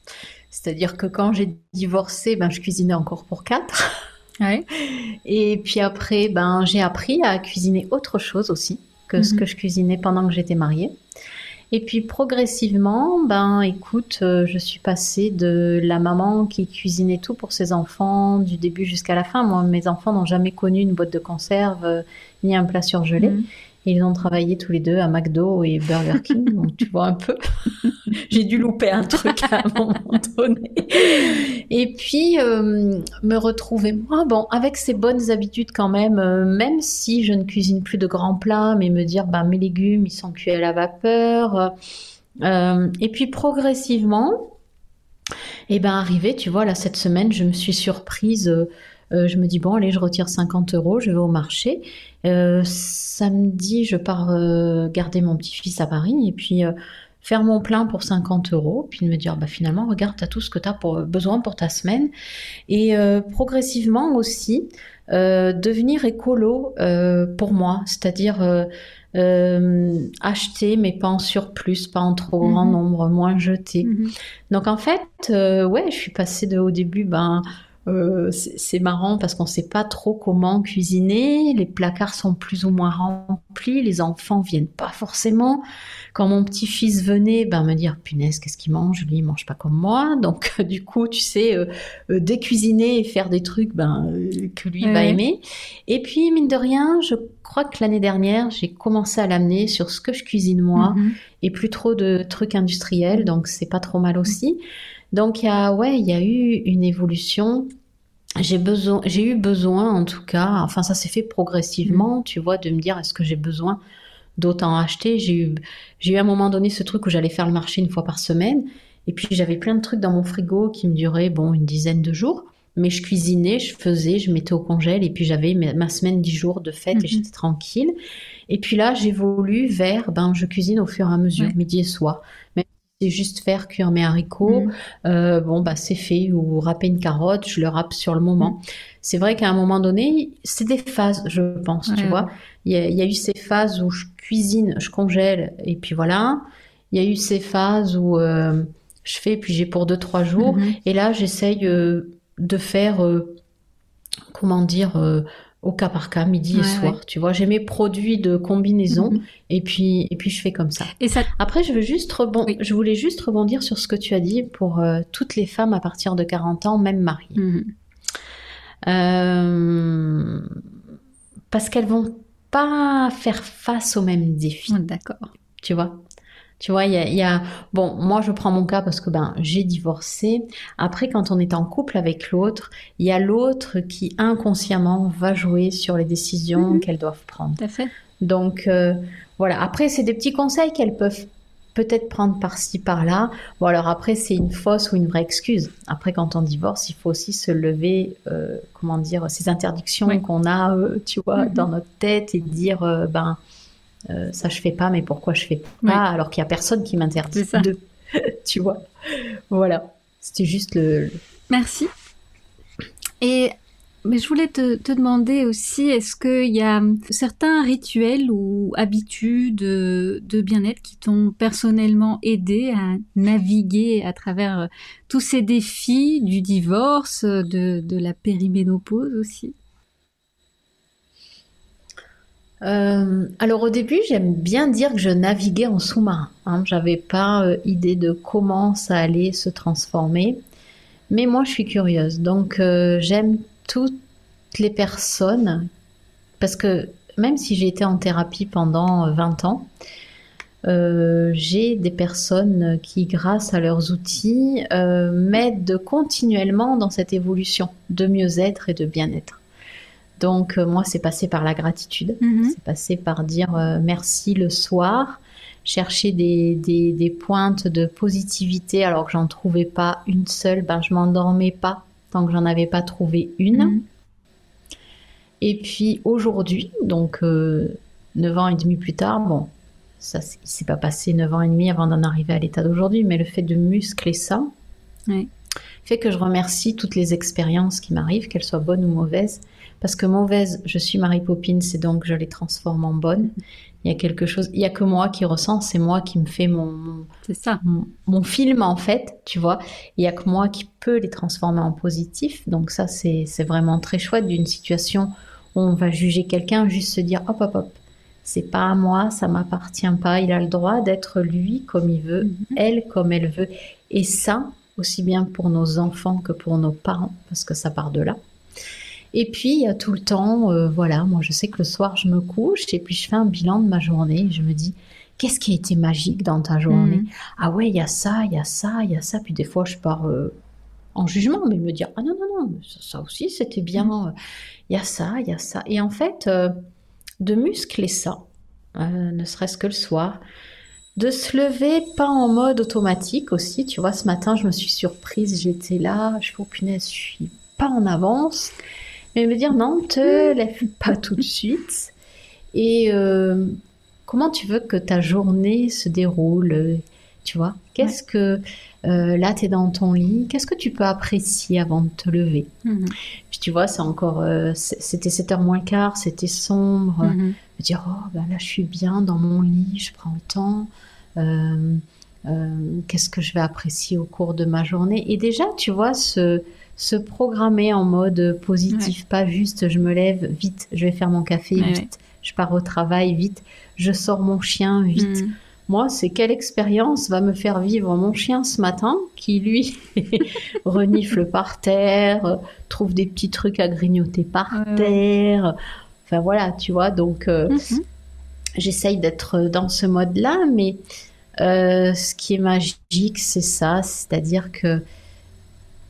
C'est-à-dire que quand j'ai divorcé, ben, je cuisinais encore pour quatre. <laughs> Ouais. Et puis après, ben, j'ai appris à cuisiner autre chose aussi que mm -hmm. ce que je cuisinais pendant que j'étais mariée. Et puis progressivement, ben écoute, euh, je suis passée de la maman qui cuisinait tout pour ses enfants du début jusqu'à la fin. Moi, mes enfants n'ont jamais connu une boîte de conserve euh, ni un plat surgelé. Mm. Ils ont travaillé tous les deux à McDo et Burger King, <laughs> donc tu vois un peu. <laughs> J'ai dû louper un truc à un moment donné. Et puis, euh, me retrouver, moi, bon, avec ces bonnes habitudes quand même, euh, même si je ne cuisine plus de grands plats, mais me dire, ben, mes légumes, ils sont cuits à la vapeur. Euh, et puis, progressivement, et ben, arrivé, tu vois, là, cette semaine, je me suis surprise. Je me dis, bon, allez, je retire 50 euros, je vais au marché. Euh, samedi, je pars euh, garder mon petit-fils à Paris et puis euh, faire mon plein pour 50 euros, puis de me dire, bah, finalement, regarde, tu as tout ce que tu as pour, besoin pour ta semaine. Et progressivement aussi, devenir écolo pour moi, c'est-à-dire acheter, mais pas en surplus, pas en trop grand mmh. nombre, moins jeter. Mmh. Donc en fait, ouais, je suis passée de, au début, ben euh, c'est marrant parce qu'on ne sait pas trop comment cuisiner. Les placards sont plus ou moins remplis. Les enfants viennent pas forcément. Quand mon petit-fils venait, ben me dire punaise, qu'est-ce qu'il mange? Lui, il mange pas comme moi. <laughs> Donc du coup, tu sais, euh, euh, décuisiner et faire des trucs ben, euh, que lui ouais. va aimer. Et puis mine de rien, je crois que l'année dernière, j'ai commencé à l'amener sur ce que je cuisine moi mm -hmm. et plus trop de trucs industriels. Donc c'est pas trop mal aussi. Donc il y a ouais, il y a eu une évolution. J'ai besoin, j'ai eu besoin en tout cas. Enfin, ça s'est fait progressivement, mmh. tu vois, de me dire est-ce que j'ai besoin d'autant acheter? J'ai eu, j'ai eu à un moment donné ce truc où j'allais faire le marché une fois par semaine. Et puis j'avais plein de trucs dans mon frigo qui me duraient bon une dizaine de jours. Mais je cuisinais, je faisais, je mettais au congèle et puis j'avais ma semaine dix jours de fête mmh. et j'étais tranquille. Et puis là, j'évolue vers ben je cuisine au fur et à mesure, ouais. midi et soir. Même c'est juste faire cuire mes haricots. Mmh. Euh, bon, bah, c'est fait. Ou râper une carotte, je le râpe sur le moment. Mmh. C'est vrai qu'à un moment donné, c'est des phases, je pense, ouais. tu vois. Il y, a, il y, a, eu ces phases où je cuisine, je congèle, et puis voilà. Il y a eu ces phases où euh, je fais, puis j'ai pour deux, trois jours. Mmh. Et là, j'essaye euh, de faire, comment dire, au cas par cas, midi ouais, et soir. Ouais. Tu vois, j'ai mes produits de combinaison mmh. et puis et puis je fais comme ça. Et ça... Après, je veux juste rebond... oui. je voulais juste rebondir sur ce que tu as dit pour euh, toutes les femmes à partir de 40 ans, même mariées. Mmh. Euh... Parce qu'elles vont pas faire face aux mêmes défis. D'accord. Tu vois? Tu vois, il y a, y a, Bon, moi, je prends mon cas parce que ben, j'ai divorcé. Après, quand on est en couple avec l'autre, il y a l'autre qui inconsciemment va jouer sur les décisions mmh. qu'elles doivent prendre. Tout à fait. Donc, euh, voilà. Après, c'est des petits conseils qu'elles peuvent peut-être prendre par-ci, par-là. Bon, alors après, c'est une fausse ou une vraie excuse. Après, quand on divorce, il faut aussi se lever, euh, comment dire, ces interdictions oui. qu'on a, euh, tu vois, mmh. dans notre tête et dire, euh, ben euh, ça je fais pas, mais pourquoi je fais pas alors qu'il y a personne qui m'interdit de, <laughs> tu vois. Voilà, c'était juste le, le, Merci. Et Mais je voulais te, demander aussi, est-ce qu'il y a certains rituels ou habitudes de, bien-être qui t'ont personnellement aidé à naviguer à travers tous ces défis du divorce, de, la périménopause aussi? Euh, alors au début, j'aime bien dire que je naviguais en sous-marin. Hein. J'avais pas euh, idée de comment ça allait se transformer, mais moi je suis curieuse, donc j'aime toutes les personnes, parce que même si j'ai été en thérapie pendant 20 ans, euh, j'ai des personnes qui, grâce à leurs outils, euh, m'aident continuellement dans cette évolution de mieux-être et de bien-être. Donc euh, moi, c'est passé par la gratitude, mhm. c'est passé par dire merci le soir, chercher des, des, pointes de positivité alors que j'en trouvais pas une seule, ben je m'endormais pas tant que j'en avais pas trouvé une. Mhm. Et puis aujourd'hui, donc euh, 9 ans et demi plus tard, bon, ça ne s'est pas passé 9 ans et demi avant d'en arriver à l'état d'aujourd'hui, mais le fait de muscler ça fait que je remercie toutes les expériences qui m'arrivent, qu'elles soient bonnes ou mauvaises. Parce que mauvaise, je suis Marie Poppins, c'est donc je les transforme en bonnes il y a quelque chose, il y a que moi qui ressens, c'est moi qui me fais mon, c'est ça, mon, film en fait, tu vois. Il y a que moi qui peux les transformer en positif. Donc ça, c'est, c'est vraiment très chouette d'une situation où on va juger quelqu'un, juste se dire hop hop hop, c'est pas à moi, ça m'appartient pas. Il a le droit d'être lui comme il veut, mhm. elle comme elle veut. Et ça, aussi bien pour nos enfants que pour nos parents, parce que ça part de là. Et puis, il y a tout le temps, euh, voilà, moi je sais que le soir, je me couche et puis je fais un bilan de ma journée. je me dis, qu'est-ce qui a été magique dans ta journée mm. Ah ouais, il y a ça, il y a ça, il y a ça. Puis des fois, je pars euh, en jugement, mais me dire, ah non, non, non, ça, aussi, c'était bien. Mm. Il y a ça, il y a ça. Et en fait, euh, de muscler ça, ne serait-ce que le soir, de se lever pas en mode automatique aussi. Tu vois, ce matin, je me suis surprise, j'étais là, je fais, oh punaise, je suis pas en avance. Mais me dire non, te lève pas tout de suite. Et euh, comment tu veux que ta journée se déroule Tu vois? Qu'est-ce que euh, là, tu es dans ton lit, qu'est-ce que tu peux apprécier avant de te lever? Mhm. Puis tu vois, c'est encore, euh, c'était 7h moins quart, c'était sombre. Me dire, oh, ben là, je suis bien dans mon lit, je prends le temps. qu'est-ce que je vais apprécier au cours de ma journée? Et déjà, tu vois, ce, se programmer en mode positif, pas juste je me lève vite, je vais faire mon café vite, je pars au travail vite, je sors mon chien vite. Mm. Moi, c'est quelle expérience va me faire vivre mon chien ce matin qui, lui, <laughs> renifle par terre, trouve des petits trucs à grignoter par terre. Enfin voilà, tu vois, donc euh, mm-hmm. j'essaye d'être dans ce mode-là, mais euh, ce qui est magique, c'est ça, c'est-à-dire que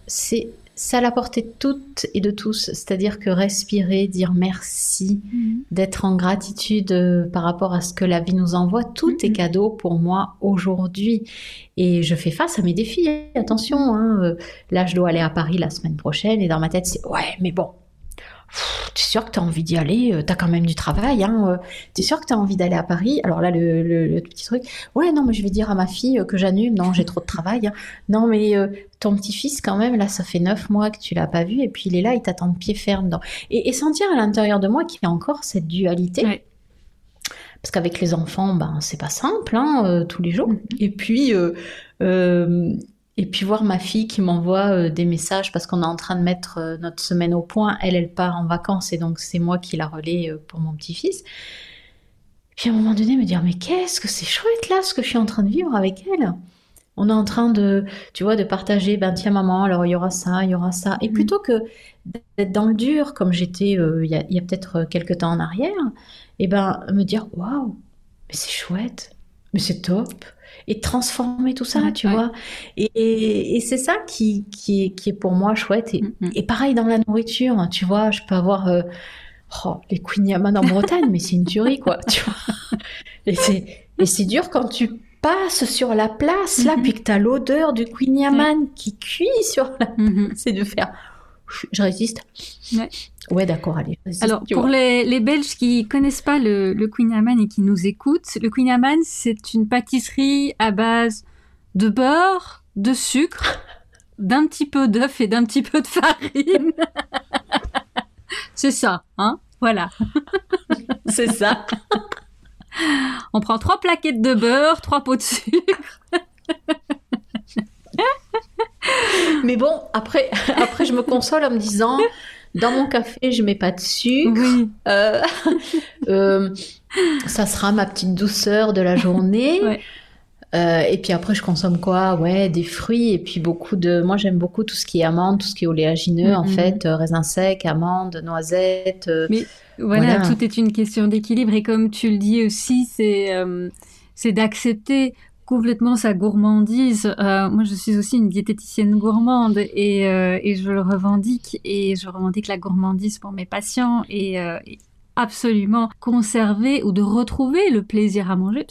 c'est c'est à la portée de toutes et de tous, c'est-à-dire que respirer, dire merci, mhm. d'être en gratitude euh, par rapport à ce que la vie nous envoie, tout est mhm. cadeau pour moi aujourd'hui. Et je fais face à mes défis, attention, hein, euh, là je dois aller à Paris la semaine prochaine et dans ma tête c'est ouais mais bon, tu es sûr que tu as envie d'y aller, euh, tu as quand même du travail, hein, euh, tu es sûr que tu as envie d'aller à Paris? Alors là, le, petit truc, ouais, non, mais je vais dire à ma fille euh, que j'annule, non, j'ai trop de travail. Hein. Non, mais ton petit-fils, quand même, là, ça fait neuf mois que tu l'as pas vu, et puis il est là, il t'attend de pied ferme. Dans... Et, sentir à l'intérieur de moi qu'il y a encore cette dualité. Parce qu'avec les enfants, ben, c'est pas simple, hein, tous les jours. Et puis, et puis voir ma fille qui m'envoie euh, des messages parce qu'on est en train de mettre euh, notre semaine au point. Elle, elle part en vacances et donc c'est moi qui la relais euh, pour mon petit-fils. Puis à un moment donné, me dire mais qu'est-ce que c'est chouette là ce que je suis en train de vivre avec elle. On est en train de, tu vois, de partager. Ben tiens maman, alors il y aura ça, il y aura ça. Et mm. plutôt que d'être dans le dur comme j'étais il y a, peut-être quelques temps en arrière, et ben me dire waouh, mais c'est chouette, mais c'est top et transformer tout ça, tu vois. Et, c'est ça qui, qui, est, qui est pour moi chouette. Et, et, pareil dans la nourriture, hein, tu vois, je peux avoir euh, oh, les Queen Yaman en Bretagne, mais c'est une tuerie, quoi, <laughs> tu vois. Et c'est dur quand tu passes sur la place, là, mm-hmm. puis que tu as l'odeur du Queen Yaman qui cuit sur la mm-hmm. C'est de faire je résiste. Ouais, d'accord, allez. Alors, pour les, les, Belges qui connaissent pas le, le Queen Amman et qui nous écoutent, le Queen Amman, c'est une pâtisserie à base de beurre, de sucre, d'un petit peu d'œuf et d'un petit peu de farine. <laughs> C'est ça, hein Voilà. <laughs> c'est ça. <laughs> On prend trois plaquettes de beurre, trois pots de sucre. Mais bon, après, après, je me console en me disant, dans mon café, je mets pas de sucre. Oui. Euh, <laughs> euh, ça sera ma petite douceur de la journée. Ouais. Euh, et puis après, je consomme quoi? Ouais, des fruits et puis beaucoup de. Moi, j'aime beaucoup tout ce qui est amandes, tout ce qui est oléagineux, en fait, raisins secs, amandes, noisettes. Mais voilà, Voilà. tout est une question d'équilibre et comme tu le dis aussi, c'est c'est d'accepter complètement sa gourmandise. Euh, moi, je suis aussi une diététicienne gourmande et, euh, et je le revendique et je revendique la gourmandise pour mes patients et, euh, absolument conserver ou de retrouver le plaisir à manger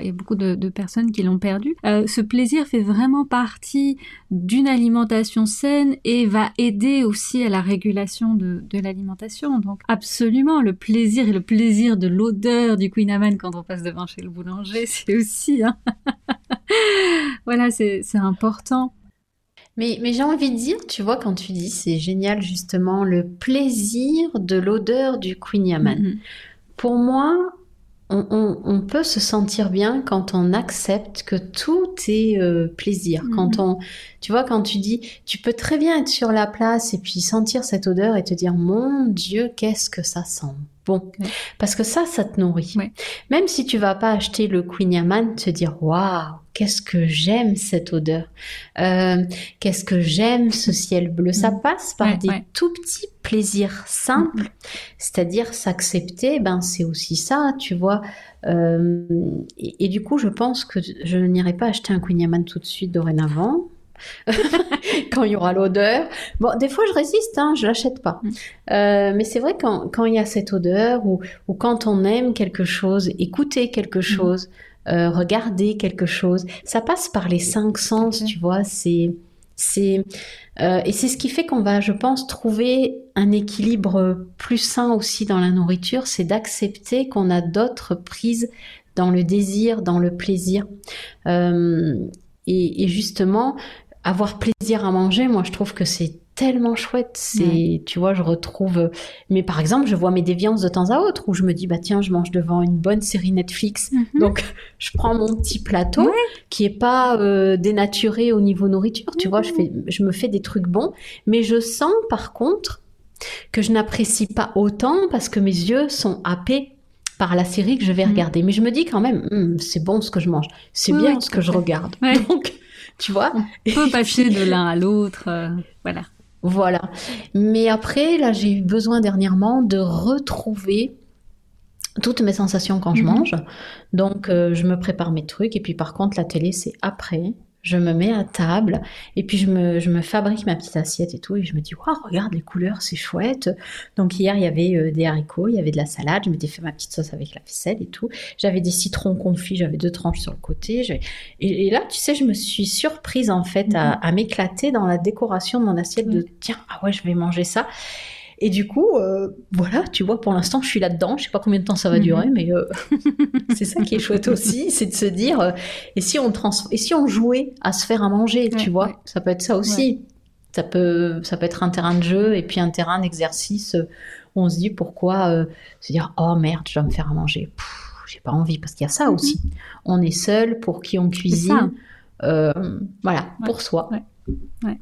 il y a beaucoup de, de personnes qui l'ont perdu. Euh, ce plaisir fait vraiment partie d'une alimentation saine et va aider aussi à la régulation de, de l'alimentation. Donc absolument, le plaisir et le plaisir de l'odeur du Queen Amman quand on passe devant chez le boulanger, <laughs> c'est aussi... hein. <laughs> voilà, c'est important. Mais, mais j'ai envie de dire, tu vois, quand tu dis c'est génial, justement, le plaisir de l'odeur du Queen Yaman. Mhm. Pour moi, on, on- on peut se sentir bien quand on accepte que tout est euh, plaisir. Mhm. Quand on, tu vois, quand tu dis, tu peux très bien être sur la place et puis sentir cette odeur et te dire, mon Dieu, qu'est-ce que ça sent? Bon. Ouais. Parce que ça, ça te nourrit. Ouais. Même si tu vas pas acheter le Queen Yaman, te dire, waouh, qu'est-ce que j'aime cette odeur. Euh, qu'est-ce que j'aime ce ciel bleu. Ça passe par Ouais, des tout petits plaisirs simples. C'est-à-dire s'accepter, ben c'est aussi ça, tu vois. Euh, et, et du coup, je pense que je n'irai pas acheter un Queen Yaman tout de suite dorénavant. <laughs> quand il y aura l'odeur. Bon, des fois je résiste, hein, je l'achète pas. Mm. Euh, mais c'est vrai quand, quand il y a cette odeur ou, ou quand on aime quelque chose, écouter quelque chose, euh, regarder quelque chose, ça passe par les cinq sens, tu vois. C'est c'est euh, et c'est ce qui fait qu'on va, je pense, trouver un équilibre plus sain aussi dans la nourriture, c'est d'accepter qu'on a d'autres prises dans le désir, dans le plaisir. Euh, et, et justement, avoir plaisir à manger, moi, je trouve que c'est tellement chouette. C'est, Ouais. tu vois, je retrouve. Mais par exemple, je vois mes déviances de temps à autre où je me dis, bah tiens, je mange devant une bonne série Netflix. Mhm. Donc, <laughs> je prends mon petit plateau Ouais. qui est pas euh, dénaturé au niveau nourriture. Tu vois, je, fais, je me fais des trucs bons, mais je sens par contre que je n'apprécie pas autant parce que mes yeux sont happés par la série que je vais Mhm. regarder. Mais je me dis quand même, Hum, c'est bon ce que je mange, c'est bien ce que je regarde. Ouais. Donc, tu vois, On peut passer de l'un à l'autre. euh, voilà. voilà. Mais après, là, j'ai eu besoin dernièrement de retrouver toutes mes sensations quand je Mhm. mange. Donc, euh, je me prépare mes trucs. Et puis, par contre, la télé, c'est après. Je me mets à table et puis je me, je me fabrique ma petite assiette et tout. Et je me dis, waouh, regarde les couleurs, c'est chouette. Donc, hier, il y avait euh, des haricots, il y avait de la salade. Je m'étais fait ma petite sauce avec la ficelle et tout. J'avais des citrons confits, j'avais deux tranches sur le côté. Et, et là, tu sais, je me suis surprise en fait à, à m'éclater dans la décoration de mon assiette de tiens, ah ouais, je vais manger ça. Et du coup, euh, voilà, tu vois, pour l'instant, je suis là-dedans. Je sais pas combien de temps ça va Mhm. durer, mais euh, <laughs> c'est ça qui est chouette aussi, c'est de se dire, euh, et si on trans et si on jouait à se faire à manger, tu vois, ouais. ça peut être ça aussi. Ça peut, ça peut être un terrain de jeu et puis un terrain d'exercice où on se dit pourquoi se dire oh merde, je dois me faire à manger. J'ai pas envie parce qu'il y a ça Mhm. aussi. On est seul pour qui on cuisine. Voilà, pour soi. ouais.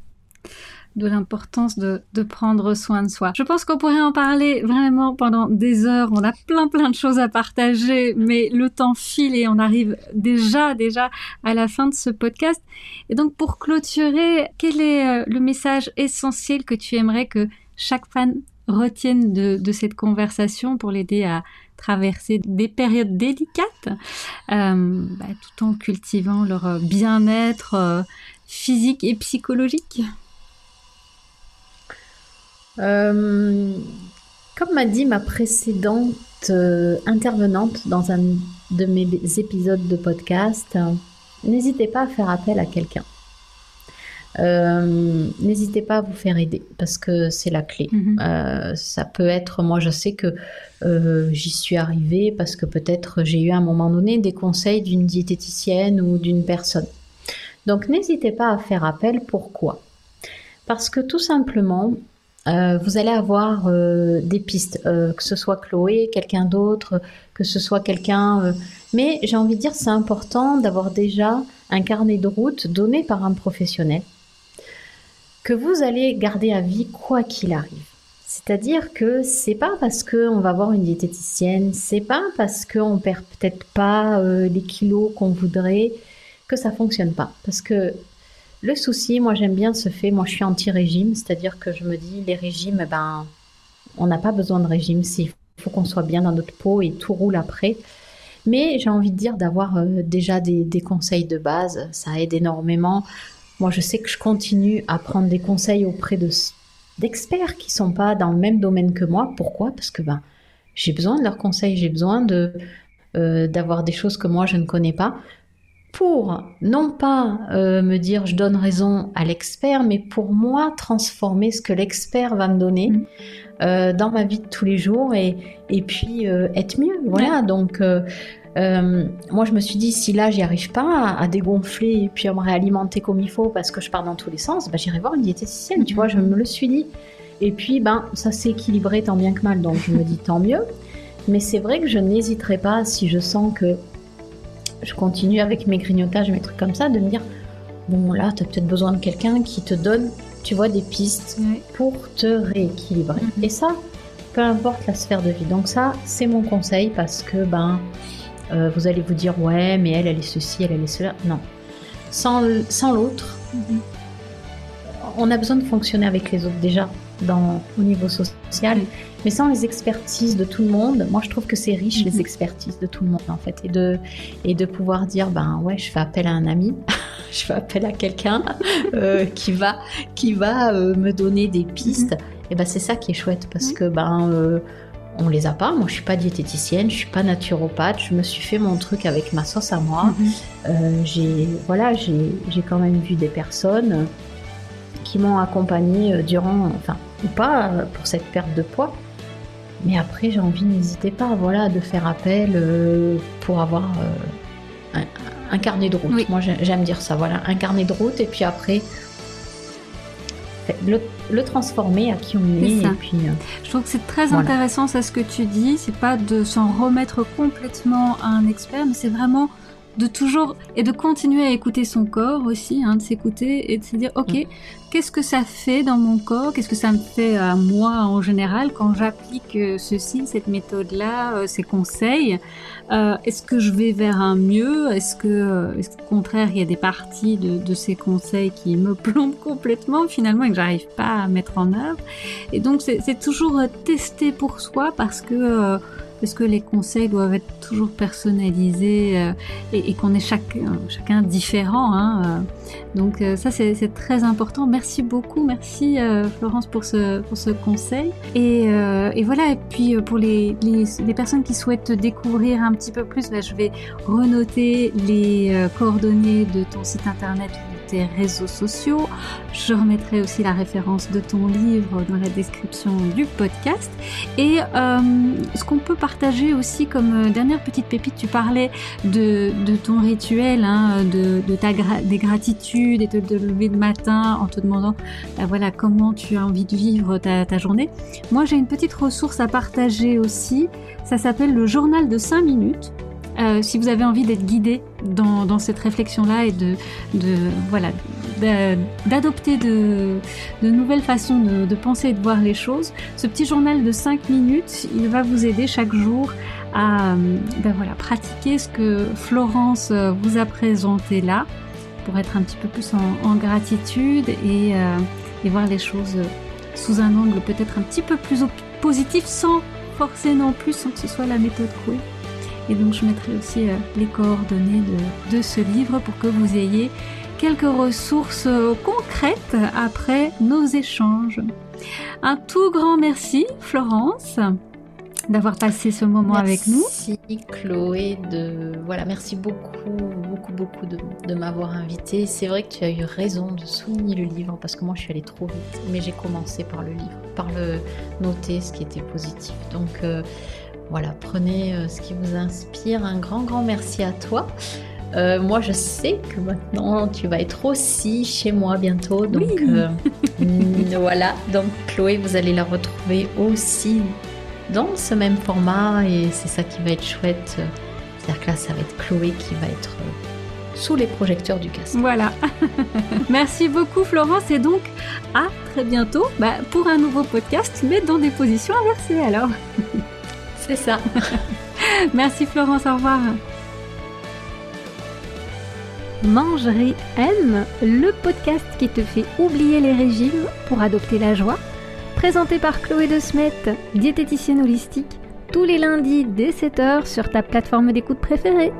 D'où l'importance de, de prendre soin de soi. Je pense qu'on pourrait en parler vraiment pendant des heures. On a plein plein de choses à partager, mais le temps file et on arrive déjà déjà à la fin de ce podcast. Et donc pour clôturer, quel est euh, le message essentiel que tu aimerais que chaque fan retienne de, de cette conversation pour l'aider à traverser des périodes délicates, euh, bah, tout en cultivant leur bien-être euh, physique et psychologique? Euh, comme m'a dit ma précédente euh, intervenante dans un de mes épisodes de podcast, euh, n'hésitez pas à faire appel à quelqu'un. Euh, n'hésitez pas à vous faire aider parce que c'est la clé. Mhm. Ça peut être, moi je sais que j'y suis arrivée parce que peut-être j'ai eu à un moment donné des conseils d'une diététicienne ou d'une personne. Donc n'hésitez pas à faire appel. Pourquoi? Parce que tout simplement, euh, vous allez avoir euh, des pistes, euh, que ce soit Chloé, quelqu'un d'autre, que ce soit quelqu'un. mais j'ai envie de dire, c'est important d'avoir déjà un carnet de route donné par un professionnel que vous allez garder à vie quoi qu'il arrive. C'est-à-dire que c'est pas parce qu'on va voir une diététicienne, c'est pas parce qu'on perd peut-être pas les kilos qu'on voudrait que ça fonctionne pas. Parce que le souci, moi j'aime bien ce fait, moi je suis anti-régime, c'est-à-dire que je me dis les régimes, eh ben, on n'a pas besoin de régime, il faut qu'on soit bien dans notre peau et tout roule après. Mais j'ai envie de dire d'avoir euh, déjà des, conseils de base, ça aide énormément. Moi je sais que je continue à prendre des conseils auprès de d'experts qui sont pas dans le même domaine que moi. Pourquoi? Parce que ben, j'ai besoin de leurs conseils, j'ai besoin euh, d'avoir des choses que moi je ne connais pas pour non pas euh, me dire je donne raison à l'expert, mais pour moi transformer ce que l'expert va me donner mm. euh, dans ma vie de tous les jours et, et puis euh, être mieux. Voilà, donc moi je me suis dit si là j'y arrive pas à, dégonfler et puis à me réalimenter comme il faut parce que je pars dans tous les sens, bah, j'irai voir une diététicienne, tu vois, je me le suis dit. Et puis ben ça s'est équilibré tant bien que mal, donc je me dis tant mieux. Mais c'est vrai que je n'hésiterai pas si je sens que je continue avec mes grignotages, mes trucs comme ça, de me dire bon là, tu as peut-être besoin de quelqu'un qui te donne, tu vois, des pistes pour te rééquilibrer. Mhm. Et ça, peu importe la sphère de vie. Donc ça, c'est mon conseil parce que ben, euh, vous allez vous dire ouais, mais elle, elle est ceci, elle, elle est cela. Non, sans, sans l'autre, mhm. on a besoin de fonctionner avec les autres déjà dans, au niveau social. Mais sans les expertises de tout le monde, moi je trouve que c'est riche les mhm. expertises de tout le monde en fait. Et de, et de pouvoir dire, ben ouais, je fais appel à un ami, <laughs> je fais appel à quelqu'un euh, qui va, qui va euh, me donner des pistes. Mhm. Et ben c'est ça qui est chouette parce que ben euh, on les a pas. Moi, je suis pas diététicienne, je suis pas naturopathe. Je me suis fait mon truc avec ma sauce à moi. Mhm. j'ai voilà, j'ai quand même vu des personnes qui m'ont accompagnée durant, enfin, ou pas pour cette perte de poids. Mais après, j'ai envie, n'hésitez pas, voilà, de faire appel euh, pour avoir euh, un, carnet de route. Moi, j'aime dire ça, voilà, un carnet de route, et puis après, le, transformer à qui on est. Et puis, euh, Je trouve que c'est très intéressant, ça, ce que tu dis. C'est pas de s'en remettre complètement à un expert, mais c'est vraiment de toujours et de continuer à écouter son corps aussi, hein, de s'écouter et de se dire ok, mm. qu'est-ce que ça fait dans mon corps, qu'est-ce que ça me fait à moi en général quand j'applique euh, ceci, cette méthode-là, euh, ces conseils? Euh, est-ce que je vais vers un mieux? Est-ce que, est qu'au contraire, il y a des parties de, de, ces conseils qui me <laughs> plombent complètement finalement et que j'arrive pas à mettre en œuvre? Et donc c'est toujours tester pour soi parce que est-ce que les conseils doivent être toujours personnalisés euh, et, qu'on est chacun, chacun différent hein, euh. Donc euh, ça c'est très important. Merci beaucoup, merci Florence pour ce, pour ce conseil. Et, voilà, et puis pour les, les, personnes qui souhaitent découvrir un petit peu plus, je vais renoter les coordonnées de ton site internet tes réseaux sociaux. Je remettrai aussi la référence de ton livre dans la description du podcast. Et euh, ce qu'on peut partager aussi comme euh, dernière petite pépite, tu parlais de, ton rituel, hein, de, ta des gratitudes et de te lever le matin en te demandant bah voilà, comment tu as envie de vivre ta, ta journée. Moi, j'ai une petite ressource à partager aussi. Ça s'appelle le journal de 5 minutes. Euh, si vous avez envie d'être guidé dans, cette réflexion-là et de, voilà d'adopter de, nouvelles façons de, penser et de voir les choses, ce petit journal de 5 minutes, il va vous aider chaque jour à ben voilà, pratiquer ce que Florence euh, vous a présenté là pour être un petit peu plus en, gratitude et, euh, et, voir les choses sous un angle peut-être un petit peu plus positif sans forcer non plus, sans que ce soit la méthode Coué. Et donc je mettrai aussi euh, les coordonnées de, ce livre pour que vous ayez quelques ressources euh, concrètes après nos échanges. Un tout grand merci Florence d'avoir passé ce moment avec nous. Merci Chloé de voilà merci beaucoup beaucoup beaucoup de, m'avoir invité. C'est vrai que tu as eu raison de souligner le livre parce que moi je suis allée trop vite, mais j'ai commencé par le livre, par le noter ce qui était positif. Donc euh, voilà, prenez euh, ce qui vous inspire. Un grand, grand merci à toi. Euh, moi, je sais que maintenant, tu vas être aussi chez moi bientôt. Donc, Oui. euh, <laughs> voilà. Donc, Chloé, vous allez la retrouver aussi dans ce même format. Et c'est ça qui va être chouette. C'est-à-dire que là, ça va être Chloé qui va être sous les projecteurs du casque. Voilà. <laughs> Merci beaucoup Florence et donc à très bientôt bah, pour un nouveau podcast mais dans des positions inversées alors. <laughs> C'est ça. <laughs> Merci Florence, au revoir. Mangerie M, le podcast qui te fait oublier les régimes pour adopter la joie. Présenté par Chloé De Smet, diététicienne holistique, tous les lundis dès 7h sur ta plateforme d'écoute préférée.